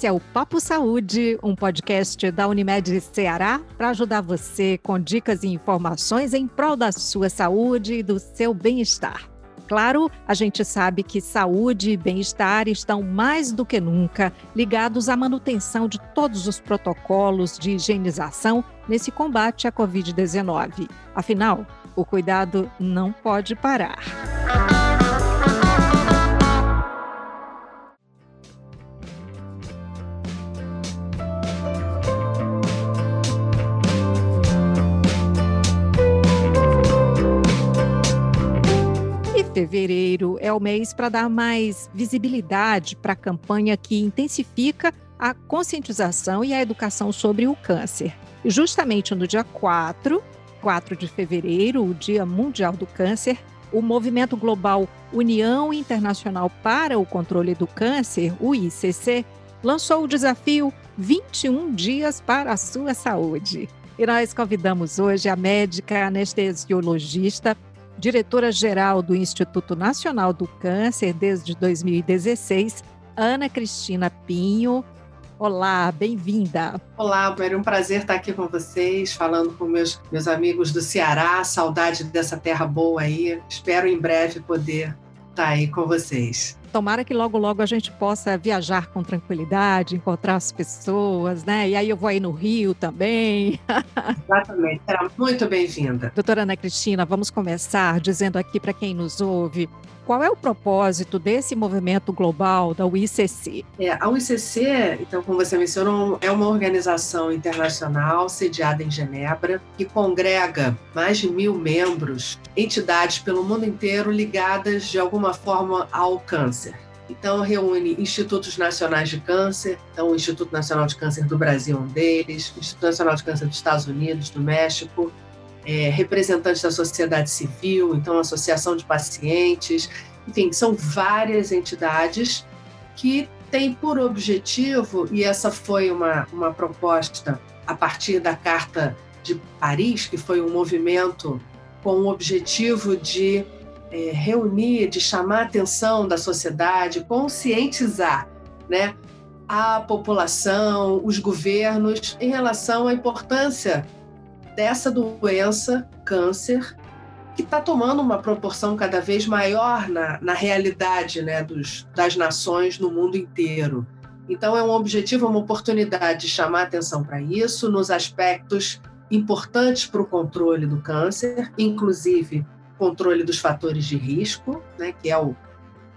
Esse é o Papo Saúde, um podcast da Unimed Ceará para ajudar você com dicas e informações em prol da sua saúde e do seu bem-estar. Claro, a gente sabe que saúde e bem-estar estão mais do que nunca ligados à manutenção de todos os protocolos de higienização nesse combate à Covid-19. Afinal, o cuidado não pode parar. Fevereiro é o mês para dar mais visibilidade para a campanha que intensifica a conscientização e a educação sobre o câncer. E justamente no dia 4, 4 de fevereiro, o Dia Mundial do Câncer, o movimento global União Internacional para o Controle do Câncer, o ICC, lançou o desafio 21 dias para a sua saúde. E nós convidamos hoje a médica anestesiologista diretora-geral do Instituto Nacional do Câncer desde 2016, Ana Cristina Pinho. Olá, bem-vinda. Olá, é um prazer estar aqui com vocês, falando com meus, meus amigos do Ceará. Saudade dessa terra boa aí. Espero em breve poder estar aí com vocês. Tomara que logo, logo a gente possa viajar com tranquilidade, encontrar as pessoas, né? E aí eu vou aí no Rio também. Exatamente, será muito bem-vinda. Doutora Ana Cristina, vamos começar dizendo aqui para quem nos ouve qual é o propósito desse movimento global da UICC? É, a UICC, então, como você mencionou, é uma organização internacional sediada em Genebra que congrega mais de mil membros, entidades pelo mundo inteiro ligadas de alguma forma ao câncer. Então, reúne institutos nacionais de câncer, então o Instituto Nacional de Câncer do Brasil é um deles, o Instituto Nacional de Câncer dos Estados Unidos, do México, é, representantes da sociedade civil, então associação de pacientes, enfim, são várias entidades que têm por objetivo, e essa foi uma, uma proposta a partir da Carta de Paris, que foi um movimento com o objetivo de é, reunir, de chamar a atenção da sociedade, conscientizar né, a população, os governos, em relação à importância dessa doença, câncer, que está tomando uma proporção cada vez maior na, na realidade né, dos, das nações no mundo inteiro. Então, é um objetivo, uma oportunidade de chamar atenção para isso, nos aspectos importantes para o controle do câncer, inclusive controle dos fatores de risco, né, que é o,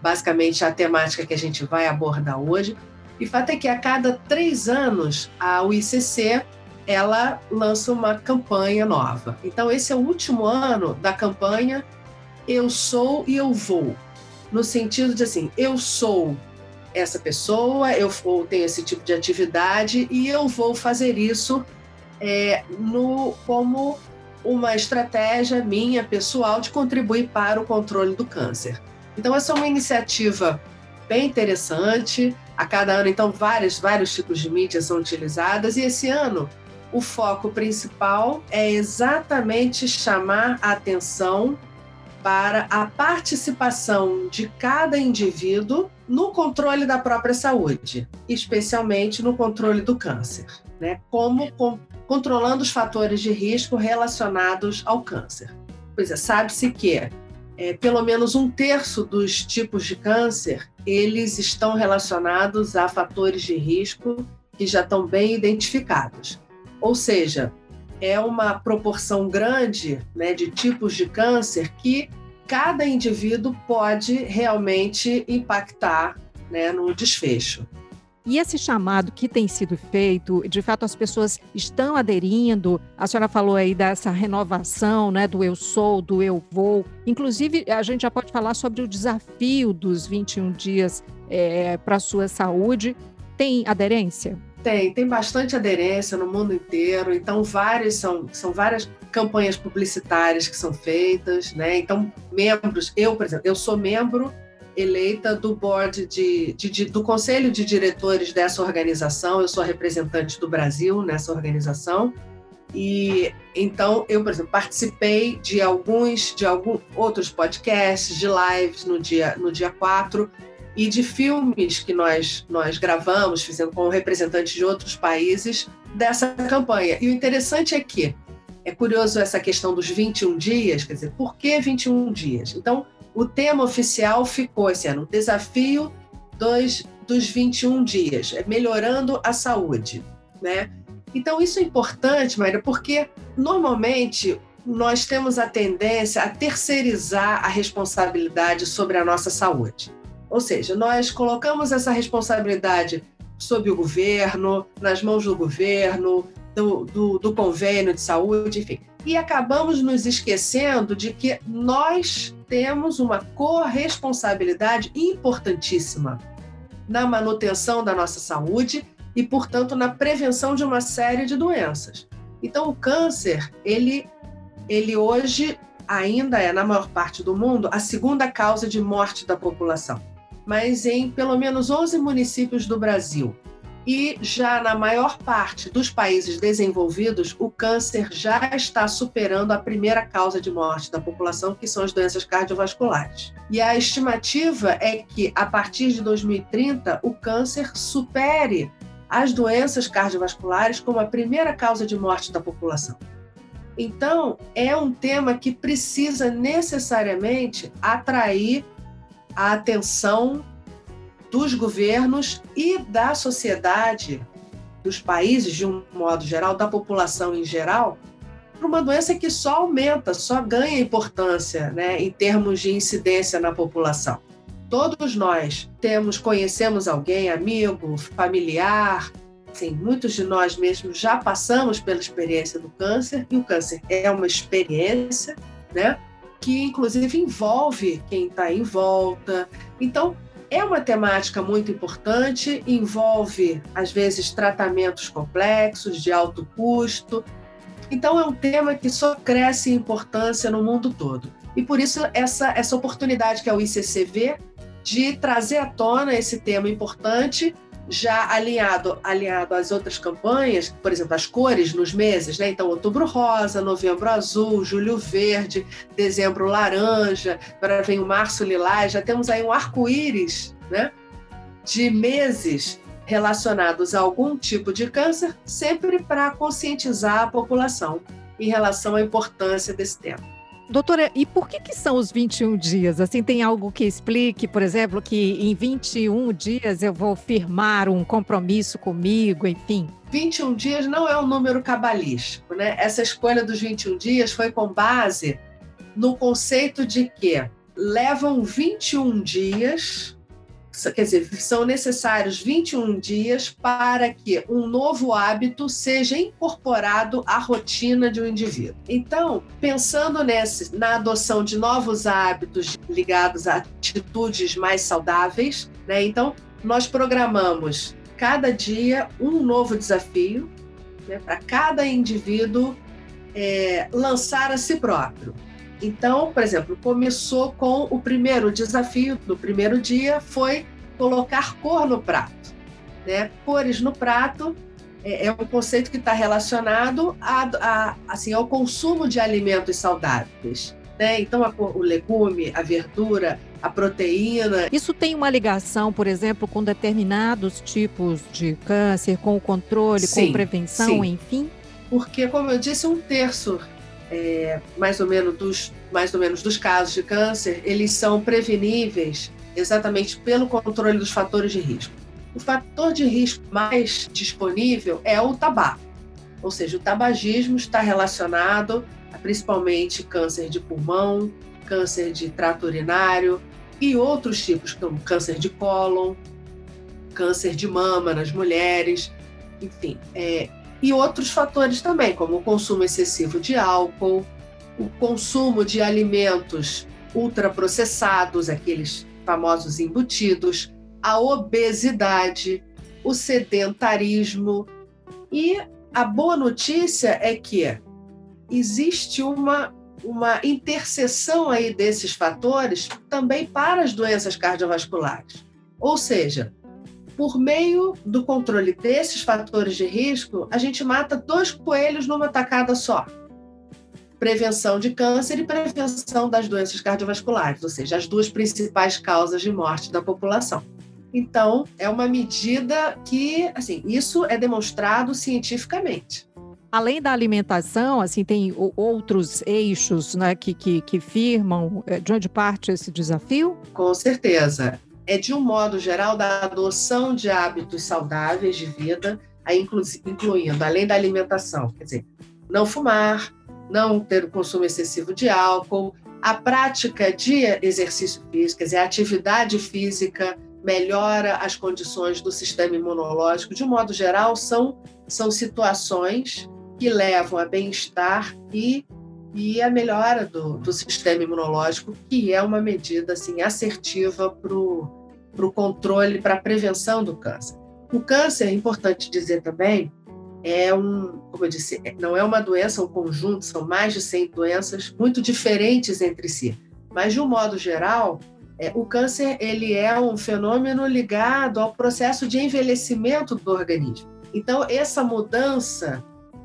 basicamente a temática que a gente vai abordar hoje. E fato é que a cada três anos a UICC ela lança uma campanha nova. Então, esse é o último ano da campanha Eu Sou e Eu Vou. No sentido de assim, eu sou essa pessoa, eu tenho esse tipo de atividade e eu vou fazer isso é, no, como uma estratégia minha pessoal de contribuir para o controle do câncer. Então, essa é uma iniciativa bem interessante. A cada ano, então, vários, vários tipos de mídias são utilizadas. E esse ano, o foco principal é exatamente chamar a atenção para a participação de cada indivíduo no controle da própria saúde, especialmente no controle do câncer, né? Como com, controlando os fatores de risco relacionados ao câncer. Pois é, sabe-se que é, pelo menos um terço dos tipos de câncer eles estão relacionados a fatores de risco que já estão bem identificados. Ou seja, é uma proporção grande né, de tipos de câncer que cada indivíduo pode realmente impactar né, no desfecho. E esse chamado que tem sido feito, de fato as pessoas estão aderindo. A senhora falou aí dessa renovação, né, do eu sou, do eu vou. Inclusive, a gente já pode falar sobre o desafio dos 21 dias é, para a sua saúde. Tem aderência? Tem, tem bastante aderência no mundo inteiro, então várias são, são várias campanhas publicitárias que são feitas, né? Então, membros, eu, por exemplo, eu sou membro eleita do board de, de, de, do conselho de diretores dessa organização, eu sou representante do Brasil nessa organização. E então eu, por exemplo, participei de alguns de alguns outros podcasts, de lives no dia no dia 4 e de filmes que nós, nós gravamos, fizemos com representantes de outros países dessa campanha. E o interessante é que é curioso essa questão dos 21 dias, quer dizer, por que 21 dias? Então, o tema oficial ficou esse ano, desafio dos, dos 21 dias, é melhorando a saúde, né? Então, isso é importante, Maíra, porque normalmente nós temos a tendência a terceirizar a responsabilidade sobre a nossa saúde. Ou seja, nós colocamos essa responsabilidade sob o governo, nas mãos do governo, do, do, do convênio de saúde, enfim. E acabamos nos esquecendo de que nós temos uma corresponsabilidade importantíssima na manutenção da nossa saúde e, portanto, na prevenção de uma série de doenças. Então, o câncer, ele, ele hoje ainda é, na maior parte do mundo, a segunda causa de morte da população. Mas em pelo menos 11 municípios do Brasil, e já na maior parte dos países desenvolvidos, o câncer já está superando a primeira causa de morte da população, que são as doenças cardiovasculares. E a estimativa é que, a partir de 2030, o câncer supere as doenças cardiovasculares como a primeira causa de morte da população. Então, é um tema que precisa necessariamente atrair a atenção dos governos e da sociedade, dos países de um modo geral, da população em geral, para uma doença que só aumenta, só ganha importância né, em termos de incidência na população. Todos nós temos, conhecemos alguém, amigo, familiar, Sim, muitos de nós mesmos já passamos pela experiência do câncer, e o câncer é uma experiência, né? Que inclusive envolve quem está em volta. Então, é uma temática muito importante, envolve, às vezes, tratamentos complexos, de alto custo. Então, é um tema que só cresce em importância no mundo todo. E por isso, essa, essa oportunidade que é o ICCV de trazer à tona esse tema importante já alinhado, alinhado às outras campanhas, por exemplo, as cores nos meses, né? Então, outubro rosa, novembro azul, julho verde, dezembro laranja, agora vem o março lilás, já temos aí um arco-íris, né? De meses relacionados a algum tipo de câncer, sempre para conscientizar a população em relação à importância desse tema. Doutora, e por que, que são os 21 dias? Assim, tem algo que explique, por exemplo, que em 21 dias eu vou firmar um compromisso comigo, enfim? 21 dias não é um número cabalístico, né? Essa escolha dos 21 dias foi com base no conceito de que levam 21 dias quer dizer, são necessários 21 dias para que um novo hábito seja incorporado à rotina de um indivíduo. Então, pensando nesse, na adoção de novos hábitos ligados a atitudes mais saudáveis, né? Então, nós programamos cada dia um novo desafio né, para cada indivíduo é, lançar a si próprio. Então, por exemplo, começou com o primeiro desafio do primeiro dia foi colocar cor no prato. Né? Cores no prato é, é um conceito que está relacionado a, a, assim, ao consumo de alimentos saudáveis. Né? Então, a, o legume, a verdura, a proteína. Isso tem uma ligação, por exemplo, com determinados tipos de câncer, com o controle, sim, com prevenção, sim. enfim? Porque, como eu disse, um terço é, mais ou menos dos mais ou menos dos casos de câncer, eles são preveníveis exatamente pelo controle dos fatores de risco. O fator de risco mais disponível é o tabaco, ou seja, o tabagismo está relacionado a principalmente câncer de pulmão, câncer de trato urinário e outros tipos, como câncer de cólon, câncer de mama nas mulheres, enfim, é, e outros fatores também, como o consumo excessivo de álcool, o consumo de alimentos ultraprocessados, aqueles famosos embutidos, a obesidade, o sedentarismo. E a boa notícia é que existe uma, uma interseção aí desses fatores também para as doenças cardiovasculares. Ou seja, por meio do controle desses fatores de risco, a gente mata dois coelhos numa tacada só prevenção de câncer e prevenção das doenças cardiovasculares, ou seja, as duas principais causas de morte da população. Então, é uma medida que, assim, isso é demonstrado cientificamente. Além da alimentação, assim, tem outros eixos né, que, que, que firmam eh, de onde parte esse desafio? Com certeza. É, de um modo geral, da adoção de hábitos saudáveis de vida, incluindo, além da alimentação, quer dizer, não fumar, não ter o consumo excessivo de álcool, a prática de exercício físico, quer dizer, a atividade física melhora as condições do sistema imunológico. De um modo geral, são, são situações que levam a bem-estar e, e a melhora do, do sistema imunológico, que é uma medida assim, assertiva para o controle, para a prevenção do câncer. O câncer, é importante dizer também, é um, como eu disse, é, não é uma doença, um conjunto, são mais de 100 doenças muito diferentes entre si. Mas, de um modo geral, é, o câncer ele é um fenômeno ligado ao processo de envelhecimento do organismo. Então, essa mudança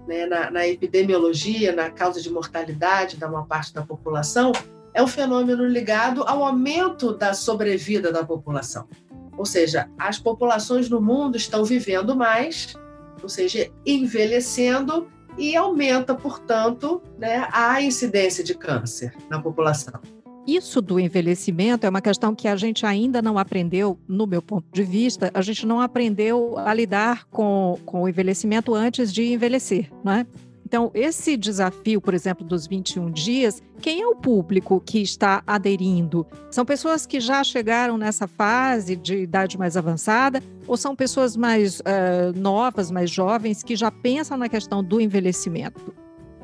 né, na, na, epidemiologia, na causa de mortalidade da maior parte da população, é um fenômeno ligado ao aumento da sobrevida da população. Ou seja, as populações no mundo estão vivendo mais, ou seja, envelhecendo e aumenta, portanto, né, a incidência de câncer na população. Isso do envelhecimento é uma questão que a gente ainda não aprendeu, no meu ponto de vista, a gente não aprendeu a lidar com, com o envelhecimento antes de envelhecer, não é? Então, esse desafio, por exemplo, dos 21 dias, quem é o público que está aderindo? São pessoas que já chegaram nessa fase de idade mais avançada ou são pessoas mais uh, novas, mais jovens, que já pensam na questão do envelhecimento?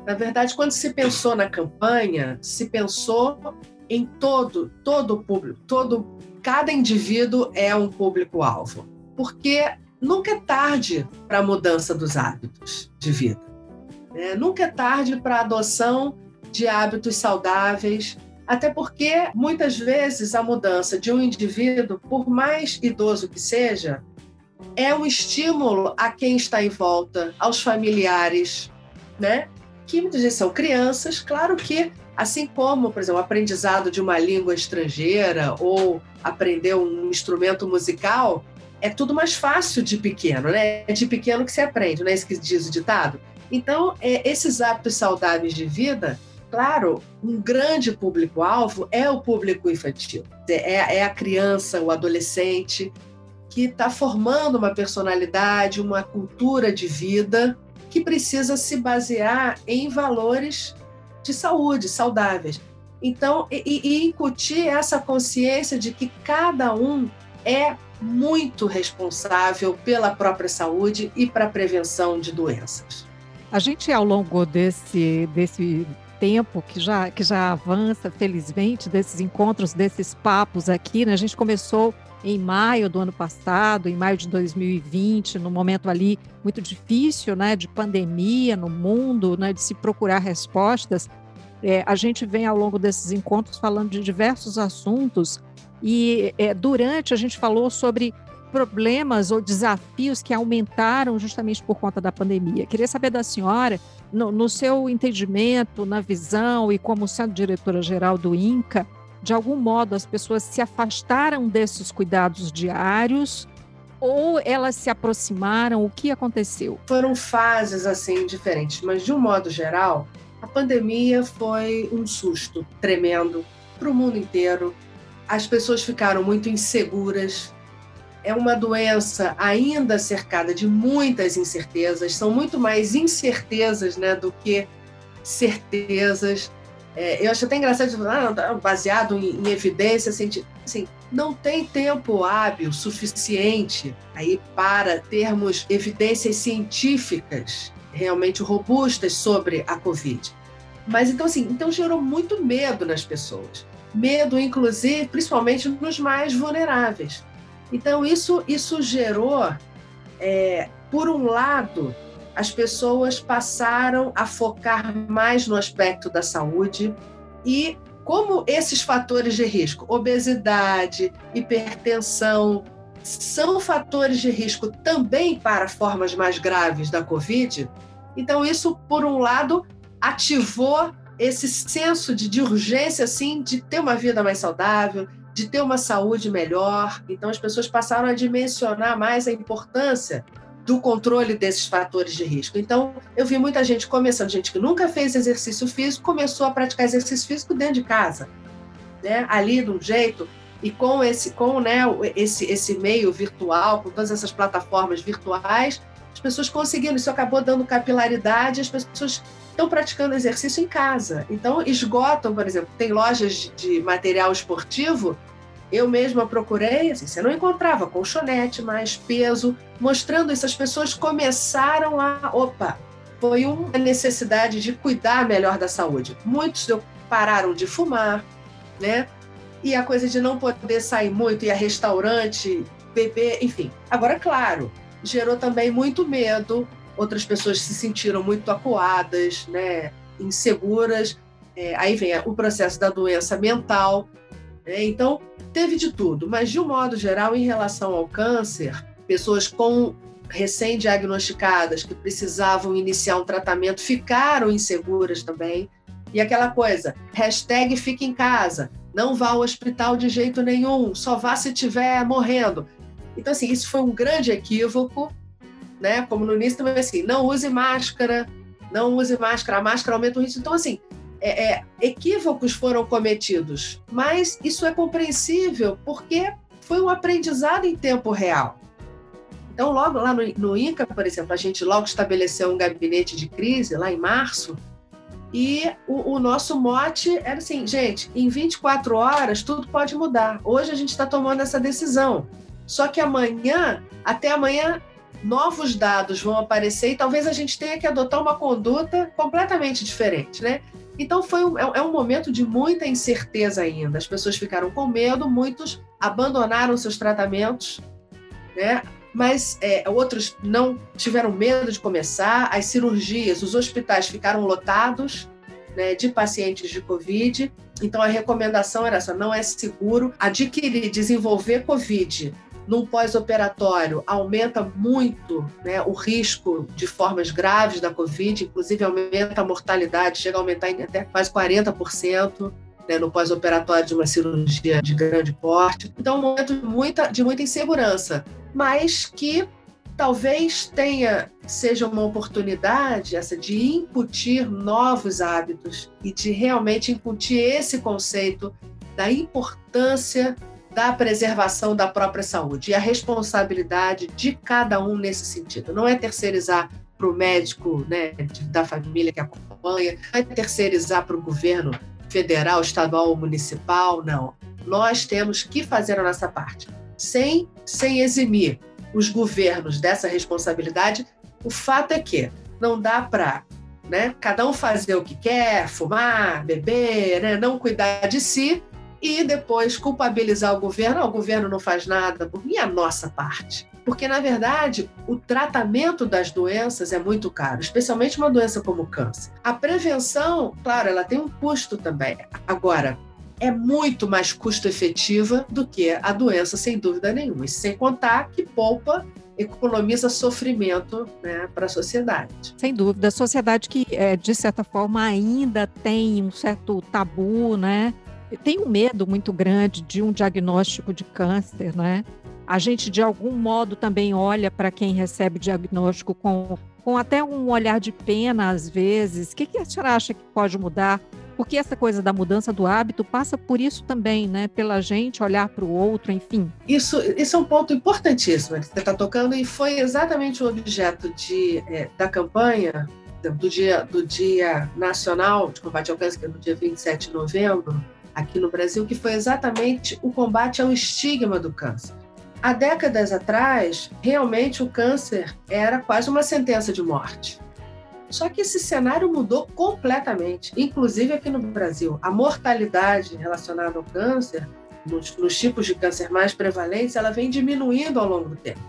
Na verdade, quando se pensou na campanha, se pensou em todo, todo o público, todo, cada indivíduo é um público-alvo. Porque nunca é tarde para a mudança dos hábitos de vida. Né? Nunca é tarde para a adoção de hábitos saudáveis, até porque muitas vezes a mudança de um indivíduo, por mais idoso que seja, é um estímulo a quem está em volta, aos familiares, né? Que muitas vezes são crianças, claro que Assim como, por exemplo, o aprendizado de uma língua estrangeira ou aprender um instrumento musical, é tudo mais fácil de pequeno, né? É de pequeno que se aprende, não é isso que diz o ditado? Então, é, esses hábitos saudáveis de vida, claro, um grande público-alvo é o público infantil. É, é a criança, o adolescente, que está formando uma personalidade, uma cultura de vida que precisa se basear em valores de saúde, saudáveis. Então, e, e incutir essa consciência de que cada um é muito responsável pela própria saúde e para a prevenção de doenças. A gente, ao longo desse, desse tempo que já, que já avança, felizmente, desses encontros, desses papos aqui, né? a gente começou em maio do ano passado, em maio de 2020, num momento ali muito difícil, né, de pandemia no mundo, né, de se procurar respostas. É, a gente vem ao longo desses encontros falando de diversos assuntos e é, durante a gente falou sobre problemas ou desafios que aumentaram justamente por conta da pandemia. Queria saber da senhora, no, no seu entendimento, na visão e como sendo diretora-geral do INCA, de algum modo as pessoas se afastaram desses cuidados diários ou elas se aproximaram? O que aconteceu? Foram fases assim diferentes, mas de um modo geral, a pandemia foi um susto tremendo para o mundo inteiro. As pessoas ficaram muito inseguras. É uma doença ainda cercada de muitas incertezas. São muito mais incertezas né, do que certezas. É, eu acho até engraçado ah, baseado em, em evidência. Assim, não tem tempo hábil suficiente aí para termos evidências científicas realmente robustas sobre a Covid. Mas então assim, então gerou muito medo nas pessoas. Medo, inclusive, principalmente nos mais vulneráveis. Então isso, isso gerou, é, por um lado, as pessoas passaram a focar mais no aspecto da saúde e como esses fatores de risco, obesidade, hipertensão, são fatores de risco também para formas mais graves da Covid. Então, isso, por um lado, ativou esse senso de, de urgência, assim, de ter uma vida mais saudável, de ter uma saúde melhor. Então, as pessoas passaram a dimensionar mais a importância do controle desses fatores de risco. Então, eu vi muita gente começando, gente que nunca fez exercício físico, começou a praticar exercício físico dentro de casa, né? Ali de um jeito e com esse com né, esse esse meio virtual, com todas essas plataformas virtuais, as pessoas conseguiram, isso acabou dando capilaridade, as pessoas estão praticando exercício em casa. Então, esgotam, por exemplo, tem lojas de material esportivo eu mesma procurei, assim, você não encontrava colchonete, mais peso, mostrando isso. As pessoas começaram a. Opa, foi uma necessidade de cuidar melhor da saúde. Muitos pararam de fumar, né? E a coisa de não poder sair muito, ir a restaurante, beber, enfim. Agora, claro, gerou também muito medo. Outras pessoas se sentiram muito acuadas, né? Inseguras. É, aí vem o processo da doença mental. Né? Então, teve de tudo, mas de um modo geral, em relação ao câncer, pessoas com recém-diagnosticadas que precisavam iniciar um tratamento ficaram inseguras também. E aquela coisa, hashtag em casa, não vá ao hospital de jeito nenhum, só vá se estiver morrendo. Então, assim, isso foi um grande equívoco, né? Como no início também, assim, não use máscara, não use máscara, a máscara aumenta o risco. Então, assim, é, é, equívocos foram cometidos, mas isso é compreensível porque foi um aprendizado em tempo real. Então, logo lá no, no INCA, por exemplo, a gente logo estabeleceu um gabinete de crise lá em março, e o, o, nosso mote era assim, gente, em 24 horas tudo pode mudar. Hoje a gente está tomando essa decisão. Só que amanhã, até amanhã, novos dados vão aparecer e talvez a gente tenha que adotar uma conduta completamente diferente, né? Então foi um, é, é um momento de muita incerteza ainda. As pessoas ficaram com medo, muitos abandonaram seus tratamentos, né? mas é, outros não tiveram medo de começar. As cirurgias, os hospitais ficaram lotados né, de pacientes de Covid. Então a recomendação era essa: não é seguro adquirir, desenvolver Covid num pós-operatório aumenta muito né, o risco de formas graves da Covid, inclusive aumenta a mortalidade, chega a aumentar em até quase 40%. Né, no pós-operatório de uma cirurgia de grande porte. Então, é um momento de muita, de muita insegurança, mas que talvez tenha seja uma oportunidade essa de incutir novos hábitos e de realmente incutir esse conceito da importância da preservação da própria saúde e a responsabilidade de cada um nesse sentido. Não é terceirizar para o médico né, da família que acompanha, não é terceirizar para o governo federal, estadual ou municipal, não. Nós temos que fazer a nossa parte, sem, sem eximir os governos dessa responsabilidade. O fato é que não dá para né, cada um fazer o que quer, fumar, beber, né, não cuidar de si e depois culpabilizar o governo. o governo não faz nada, e a nossa parte? Porque, na verdade, o tratamento das doenças é muito caro, especialmente uma doença como o câncer. A prevenção, claro, ela tem um custo também. Agora, é muito mais custo efetiva do que a doença, sem dúvida nenhuma. E sem contar que poupa economiza sofrimento né, para a sociedade. Sem dúvida, a sociedade que, é, de certa forma, ainda tem um certo tabu, né? Tem um medo muito grande de um diagnóstico de câncer, né? A gente, de algum modo, também olha para quem recebe diagnóstico com, com até um olhar de pena, às vezes. O que, que a senhora acha que pode mudar? Porque essa coisa da mudança do hábito passa por isso também, né? Pela gente olhar para o outro, enfim. Isso, isso é um ponto importantíssimo que você está tocando e foi exatamente o objeto de, é, da campanha do dia, do dia Nacional de Combate ao Câncer, que é no dia 27 de novembro, aqui no Brasil, que foi exatamente o combate ao estigma do câncer. Há décadas atrás, realmente o câncer era quase uma sentença de morte. Só que esse cenário mudou completamente, inclusive aqui no Brasil. A mortalidade relacionada ao câncer, nos, nos tipos de câncer mais prevalentes, ela vem diminuindo ao longo do tempo.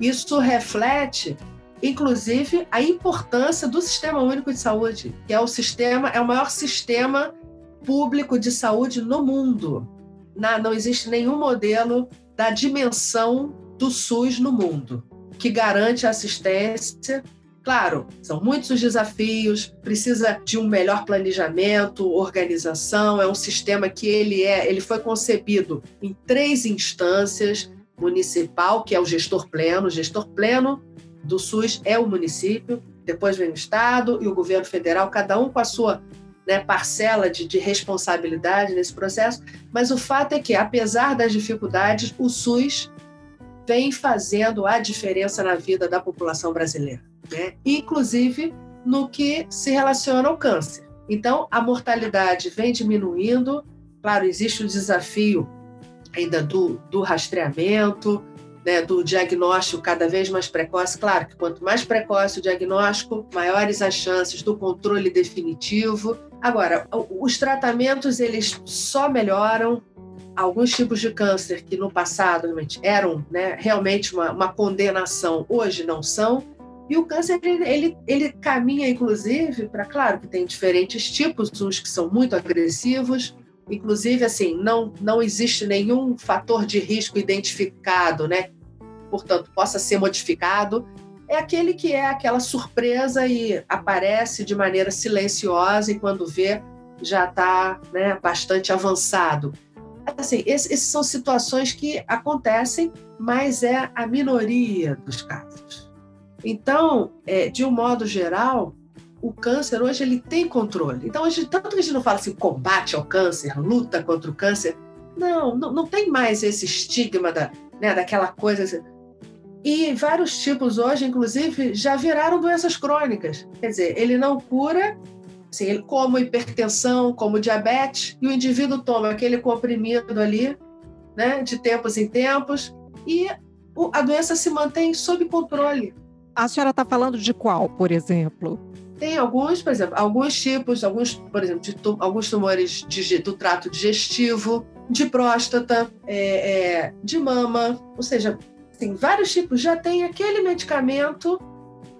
Isso reflete inclusive a importância do Sistema Único de Saúde, que é o sistema, é o maior sistema público de saúde no mundo. Não existe nenhum modelo da dimensão do SUS no mundo que garante assistência. Claro, são muitos os desafios, precisa de um melhor planejamento, organização, é um sistema que ele é, ele foi concebido em três instâncias, municipal, que é o gestor pleno, o gestor pleno do SUS é o município, depois vem o estado e o governo federal, cada um com a sua né, parcela de, de responsabilidade nesse processo, mas o fato é que, apesar das dificuldades, o SUS vem fazendo a diferença na vida da população brasileira né? inclusive no que se relaciona ao câncer. Então, a mortalidade vem diminuindo, claro, existe o desafio ainda do, do rastreamento, né, do diagnóstico cada vez mais precoce. Claro que quanto mais precoce o diagnóstico, maiores as chances do controle definitivo. Agora, os tratamentos eles só melhoram. Alguns tipos de câncer que no passado realmente eram né, realmente uma, uma condenação, hoje não são. E o câncer, ele, ele, caminha, inclusive, para, claro, que tem diferentes tipos, uns que são muito agressivos, inclusive, assim, não, não existe nenhum fator de risco identificado, né? Portanto, possa ser modificado. É aquele que é aquela surpresa e aparece de maneira silenciosa e quando vê já está né, bastante avançado. Assim, essas são situações que acontecem, mas é a minoria dos casos. Então, é, de um modo geral, o câncer hoje ele tem controle. Então, hoje, tanto que a gente não fala assim, combate ao câncer, luta contra o câncer. Não, não, não tem mais esse estigma da, né, daquela coisa. Assim. E vários tipos hoje, inclusive, já viraram doenças crônicas. Quer dizer, ele não cura, assim, como hipertensão, como diabetes, e o indivíduo toma aquele comprimido ali, né, de tempos em tempos, e a doença se mantém sob controle. A senhora está falando de qual, por exemplo? Tem alguns, por exemplo, alguns tipos, alguns, por exemplo, de alguns tumores de, do trato digestivo, de próstata, é, é, de mama, ou seja, tem vários tipos. Já tem aquele medicamento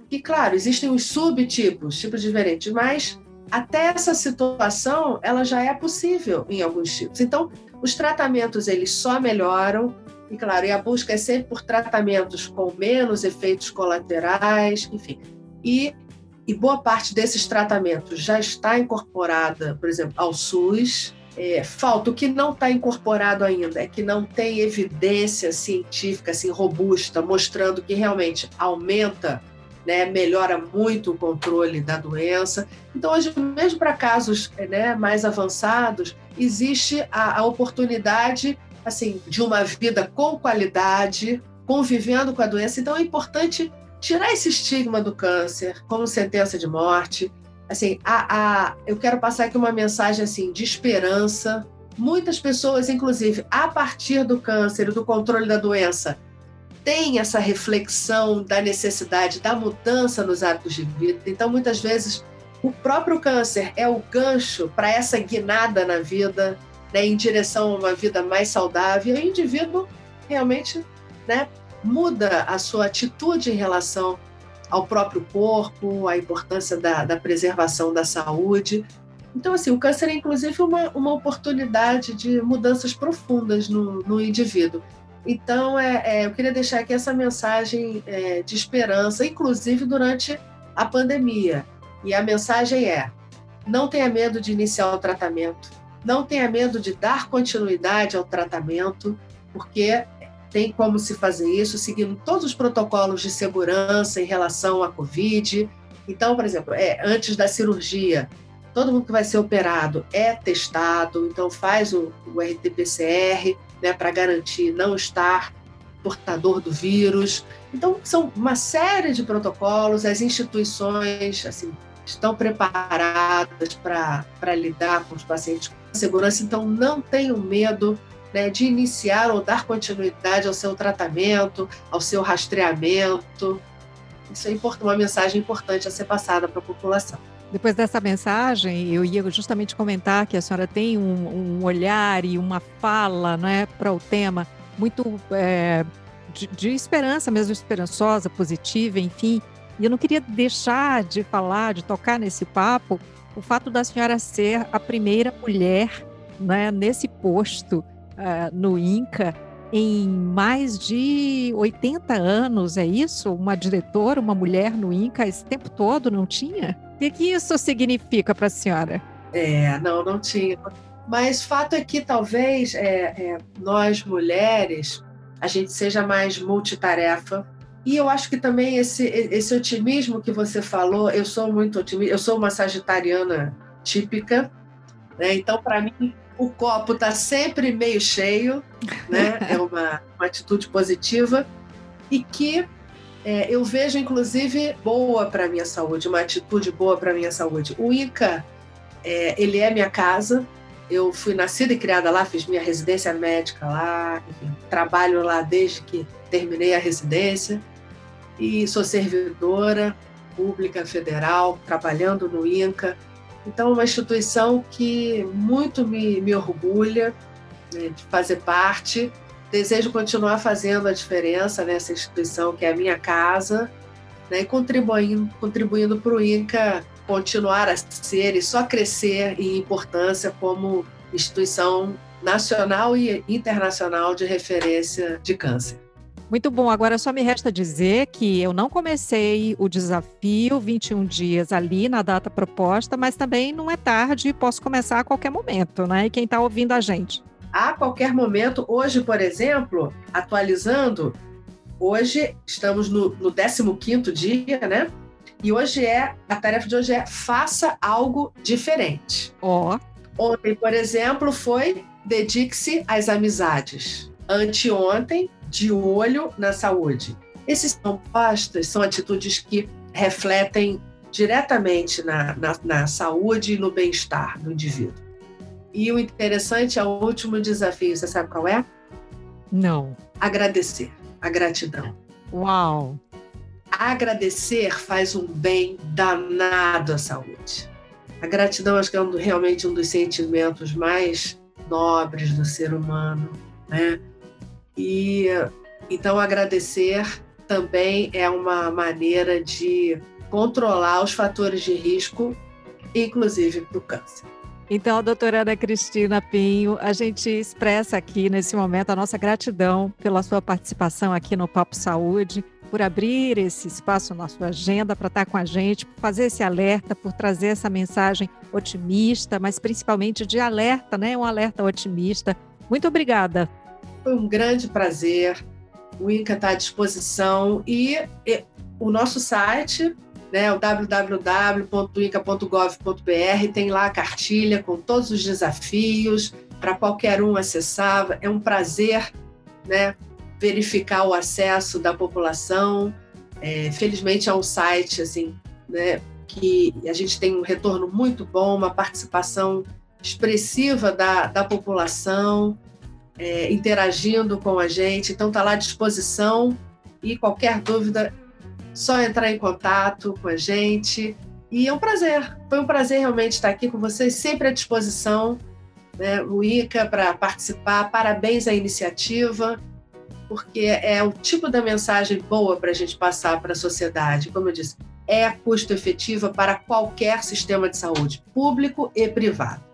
que, claro, existem os subtipos, tipos diferentes, mas até essa situação ela já é possível em alguns tipos. Então, os tratamentos eles só melhoram e, claro, e a busca é sempre por tratamentos com menos efeitos colaterais, enfim. E, e boa parte desses tratamentos já está incorporada, por exemplo, ao SUS. É, falta o que não está incorporado ainda é que não tem evidência científica assim robusta mostrando que realmente aumenta né, melhora muito o controle da doença. Então, hoje, mesmo para casos né, mais avançados, existe a, a oportunidade assim, de uma vida com qualidade, convivendo com a doença. Então é importante tirar esse estigma do câncer como sentença de morte. Assim, a, a, eu quero passar aqui uma mensagem assim de esperança. Muitas pessoas, inclusive, a partir do câncer e do controle da doença, têm essa reflexão da necessidade da mudança nos hábitos de vida. Então, muitas vezes, o próprio câncer é o gancho para essa guinada na vida, né, em direção a uma vida mais saudável, e o indivíduo realmente né, muda a sua atitude em relação ao próprio corpo, a importância da, da preservação da saúde. Então, assim, o câncer é inclusive uma, uma oportunidade de mudanças profundas no, no indivíduo. Então, é, é, eu queria deixar aqui essa mensagem é, de esperança, inclusive durante a pandemia. E a mensagem é: não tenha medo de iniciar o tratamento, não tenha medo de dar continuidade ao tratamento, porque tem como se fazer isso seguindo todos os protocolos de segurança em relação à Covid. Então, por exemplo, é, antes da cirurgia, todo mundo que vai ser operado é testado, então faz o, o RT-PCR né, para garantir não estar portador do vírus. Então, são uma série de protocolos, as instituições assim, estão preparadas para lidar com os pacientes com segurança, então não tenham medo né, de iniciar ou dar continuidade ao seu tratamento, ao seu rastreamento. Isso é uma mensagem importante a ser passada para a população. Depois dessa mensagem, eu ia justamente comentar que a senhora tem um, um olhar e uma fala né, para o tema muito é, de, de esperança, mesmo esperançosa, positiva, enfim. E eu não queria deixar de falar, de tocar nesse papo, o fato da senhora ser a primeira mulher né, nesse posto uh, no INCA em mais de 80 anos, é isso? Uma diretora, uma mulher no INCA esse tempo todo, não tinha? O que, que isso significa para a senhora? É, não, não tinha. Mas fato é que talvez é, é, nós mulheres a gente seja mais multitarefa. E eu acho que também esse, esse otimismo que você falou, eu sou muito otimista, eu sou uma sagitariana típica, né? então para mim o copo está sempre meio cheio, né? é uma, uma atitude positiva e que é, eu vejo inclusive boa para minha saúde, uma atitude boa para minha saúde. O ICA, é, ele é minha casa, eu fui nascida e criada lá, fiz minha residência médica lá, enfim, trabalho lá desde que terminei a residência e sou servidora pública federal, trabalhando no INCA. Então, uma instituição que muito me, me orgulha né, de fazer parte. Desejo continuar fazendo a diferença nessa instituição que é a minha casa né, e contribuindo, contribuindo para o INCA continuar a ser e só crescer em importância como instituição nacional e internacional de referência de câncer. Muito bom. Agora só me resta dizer que eu não comecei o desafio 21 dias ali na data proposta, mas também não é tarde e posso começar a qualquer momento, né? E quem está ouvindo a gente? A qualquer momento. Hoje, por exemplo, atualizando, hoje estamos no, no 15 dia, né? E hoje é, a tarefa de hoje é faça algo diferente. Ó. Oh. Ontem, por exemplo, foi dedique-se às amizades. Anteontem, de olho na saúde. Esses são postas, são atitudes que refletem diretamente na, na, na saúde e no bem-estar do indivíduo. E o interessante é o último desafio, você sabe qual é? Não. Agradecer, a gratidão. Uau! agradecer faz um bem danado à saúde. A gratidão acho que é um, realmente um dos sentimentos mais nobres do ser humano, né? E então agradecer também é uma maneira de controlar os fatores de risco, inclusive para o câncer. Então, doutora Ana Cristina Pinho, a gente expressa aqui nesse momento a nossa gratidão pela sua participação aqui no Papo Saúde por abrir esse espaço na sua agenda para estar com a gente, por fazer esse alerta, por trazer essa mensagem otimista, mas principalmente de alerta, né? Um alerta otimista. Muito obrigada. Foi um grande prazer. O INCA está à disposição e, e o nosso site né, o www.inca.gov.br, tem lá a cartilha com todos os desafios para qualquer um acessar. É um prazer né, verificar o acesso da população. É, felizmente é um site assim, né, que a gente tem um retorno muito bom, uma participação expressiva da, da população, é, interagindo com a gente. Então está lá à disposição e qualquer dúvida, só entrar em contato com a gente. E é um prazer, foi um prazer realmente estar aqui com vocês, sempre à disposição. Né, o ICA para participar. Parabéns à iniciativa porque é o tipo da mensagem boa para a gente passar para a sociedade. Como eu disse, é custo efetiva para qualquer sistema de saúde, público e privado.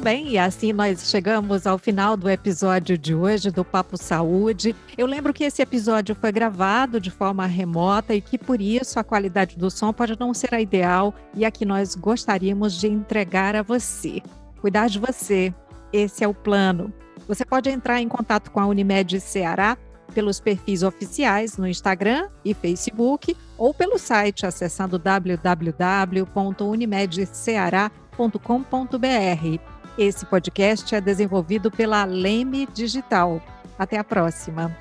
Muito bem, e assim nós chegamos ao final do episódio de hoje do Papo Saúde. Eu lembro que esse episódio foi gravado de forma remota e que por isso a qualidade do som pode não ser a ideal e a que nós gostaríamos de entregar a você. Cuidar de você, esse é o plano. Você pode entrar em contato com a Unimed Ceará pelos perfis oficiais no Instagram e Facebook ou pelo site acessando www.unimedceará.com.br. Esse podcast é desenvolvido pela Leme Digital. Até a próxima.